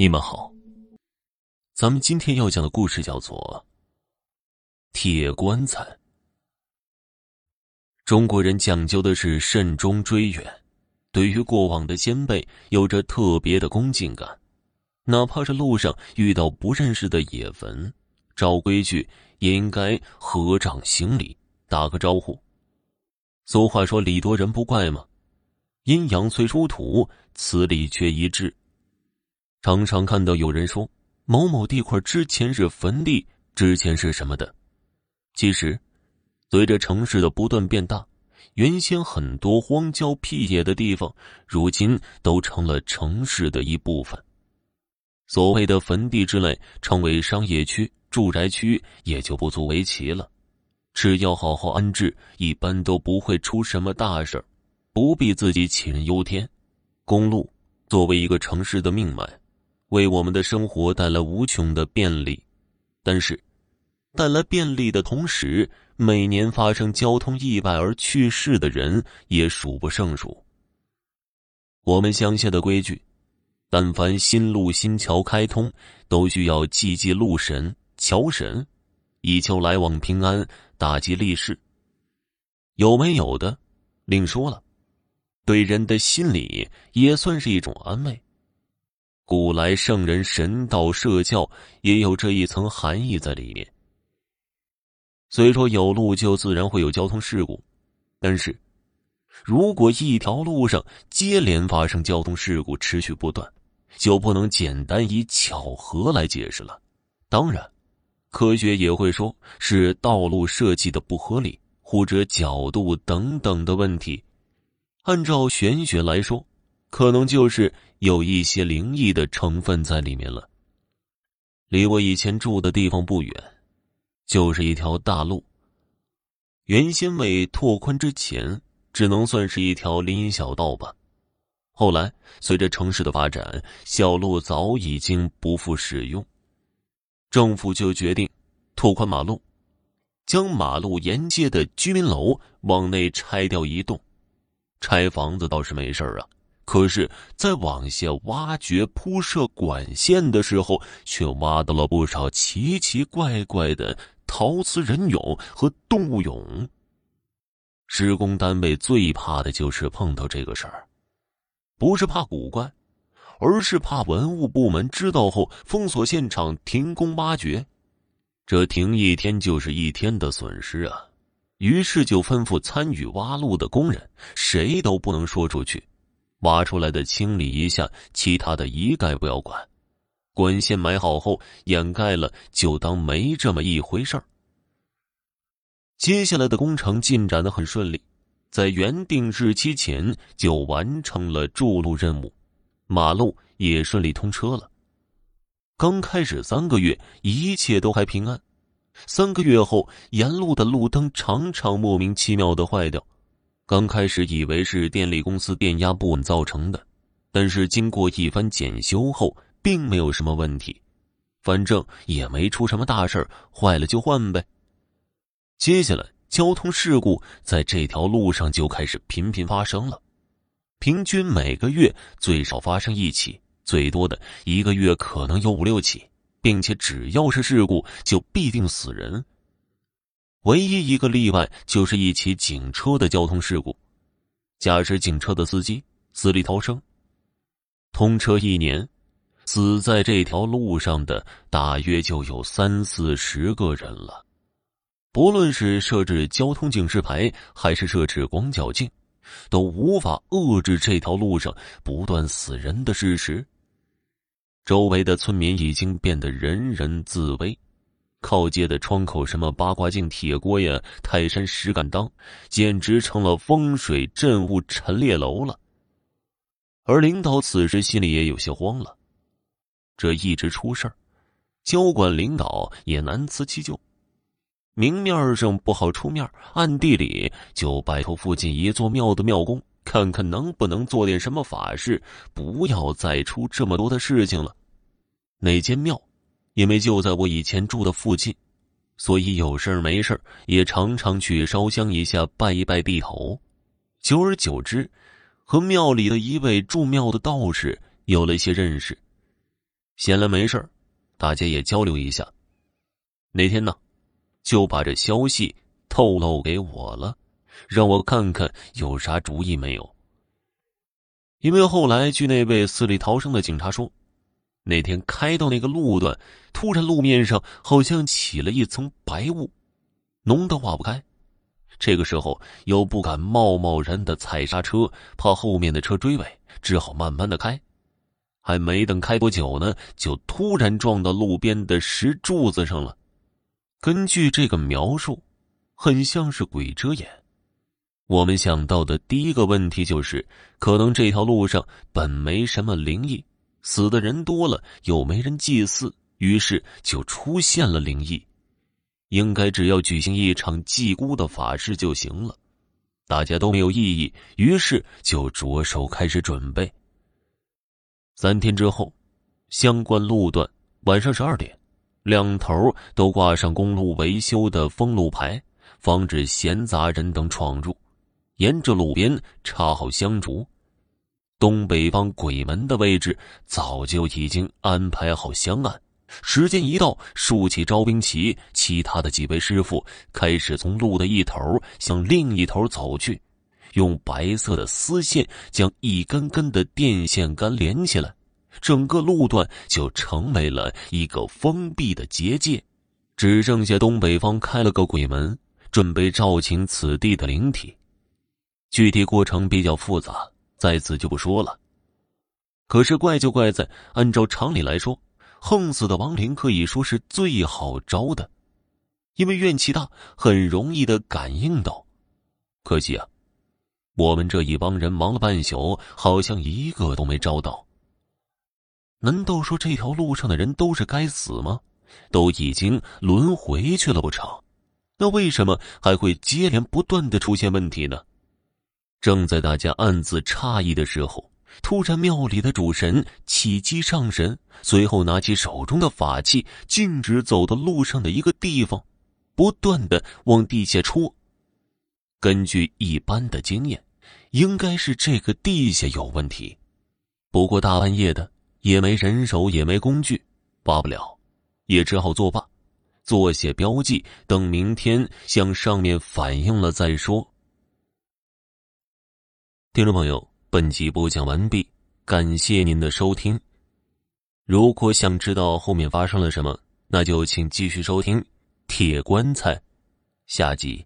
你们好，咱们今天要讲的故事叫做《铁棺材》。中国人讲究的是慎终追远，对于过往的先辈有着特别的恭敬感，哪怕是路上遇到不认识的野坟，照规矩也应该合掌行礼，打个招呼。俗话说：“礼多人不怪”嘛，阴阳虽殊途，此理却一致。常常看到有人说某某地块之前是坟地，之前是什么的。其实，随着城市的不断变大，原先很多荒郊僻野的地方，如今都成了城市的一部分。所谓的坟地之类，成为商业区、住宅区，也就不足为奇了。只要好好安置，一般都不会出什么大事不必自己杞人忧天。公路作为一个城市的命脉。为我们的生活带来无穷的便利，但是，带来便利的同时，每年发生交通意外而去世的人也数不胜数。我们乡下的规矩，但凡新路新桥开通，都需要祭祭路神、桥神，以求来往平安、打击利市。有没有的，另说了，对人的心理也算是一种安慰。古来圣人神道社教也有这一层含义在里面。虽说有路就自然会有交通事故，但是，如果一条路上接连发生交通事故，持续不断，就不能简单以巧合来解释了。当然，科学也会说是道路设计的不合理，或者角度等等的问题。按照玄学来说。可能就是有一些灵异的成分在里面了。离我以前住的地方不远，就是一条大路。原先未拓宽之前，只能算是一条林荫小道吧。后来随着城市的发展，小路早已经不复使用，政府就决定拓宽马路，将马路沿街的居民楼往内拆掉一栋。拆房子倒是没事啊。可是，在往下挖掘、铺设管线的时候，却挖到了不少奇奇怪怪的陶瓷人俑和动物俑。施工单位最怕的就是碰到这个事儿，不是怕古怪，而是怕文物部门知道后封锁现场、停工挖掘。这停一天就是一天的损失啊！于是就吩咐参与挖路的工人，谁都不能说出去。挖出来的清理一下，其他的一概不要管。管线埋好后，掩盖了，就当没这么一回事儿。接下来的工程进展的很顺利，在原定日期前就完成了筑路任务，马路也顺利通车了。刚开始三个月，一切都还平安。三个月后，沿路的路灯常常莫名其妙的坏掉。刚开始以为是电力公司电压不稳造成的，但是经过一番检修后，并没有什么问题，反正也没出什么大事坏了就换呗。接下来，交通事故在这条路上就开始频频发生了，平均每个月最少发生一起，最多的一个月可能有五六起，并且只要是事故，就必定死人。唯一一个例外就是一起警车的交通事故，驾驶警车的司机死里逃生。通车一年，死在这条路上的大约就有三四十个人了。不论是设置交通警示牌，还是设置广角镜，都无法遏制这条路上不断死人的事实。周围的村民已经变得人人自危。靠街的窗口，什么八卦镜、铁锅呀、泰山石敢当，简直成了风水镇物陈列楼了。而领导此时心里也有些慌了，这一直出事儿，交管领导也难辞其咎。明面上不好出面，暗地里就拜托附近一座庙的庙公，看看能不能做点什么法事，不要再出这么多的事情了。那间庙？因为就在我以前住的附近，所以有事没事也常常去烧香一下，拜一拜地头。久而久之，和庙里的一位住庙的道士有了一些认识。闲来没事大家也交流一下。那天呢，就把这消息透露给我了，让我看看有啥主意没有。因为后来据那位死里逃生的警察说，那天开到那个路段，突然路面上好像起了一层白雾，浓得化不开。这个时候又不敢贸贸然的踩刹车，怕后面的车追尾，只好慢慢的开。还没等开多久呢，就突然撞到路边的石柱子上了。根据这个描述，很像是鬼遮眼。我们想到的第一个问题就是，可能这条路上本没什么灵异，死的人多了又没人祭祀，于是就出现了灵异。应该只要举行一场祭孤的法事就行了。大家都没有异议，于是就着手开始准备。三天之后，相关路段晚上十二点，两头都挂上公路维修的封路牌，防止闲杂人等闯入。沿着路边插好香烛，东北方鬼门的位置早就已经安排好香案。时间一到，竖起招兵旗，其他的几位师傅开始从路的一头向另一头走去，用白色的丝线将一根根的电线杆连起来，整个路段就成为了一个封闭的结界，只剩下东北方开了个鬼门，准备召请此地的灵体。具体过程比较复杂，在此就不说了。可是怪就怪在，按照常理来说，横死的亡灵可以说是最好招的，因为怨气大，很容易的感应到。可惜啊，我们这一帮人忙了半宿，好像一个都没招到。难道说这条路上的人都是该死吗？都已经轮回去了不成？那为什么还会接连不断的出现问题呢？正在大家暗自诧异的时候，突然庙里的主神起机上神，随后拿起手中的法器，径直走到路上的一个地方，不断的往地下戳。根据一般的经验，应该是这个地下有问题。不过大半夜的，也没人手，也没工具，挖不了，也只好作罢，做些标记，等明天向上面反映了再说。听众朋友，本集播讲完毕，感谢您的收听。如果想知道后面发生了什么，那就请继续收听《铁棺材》下集。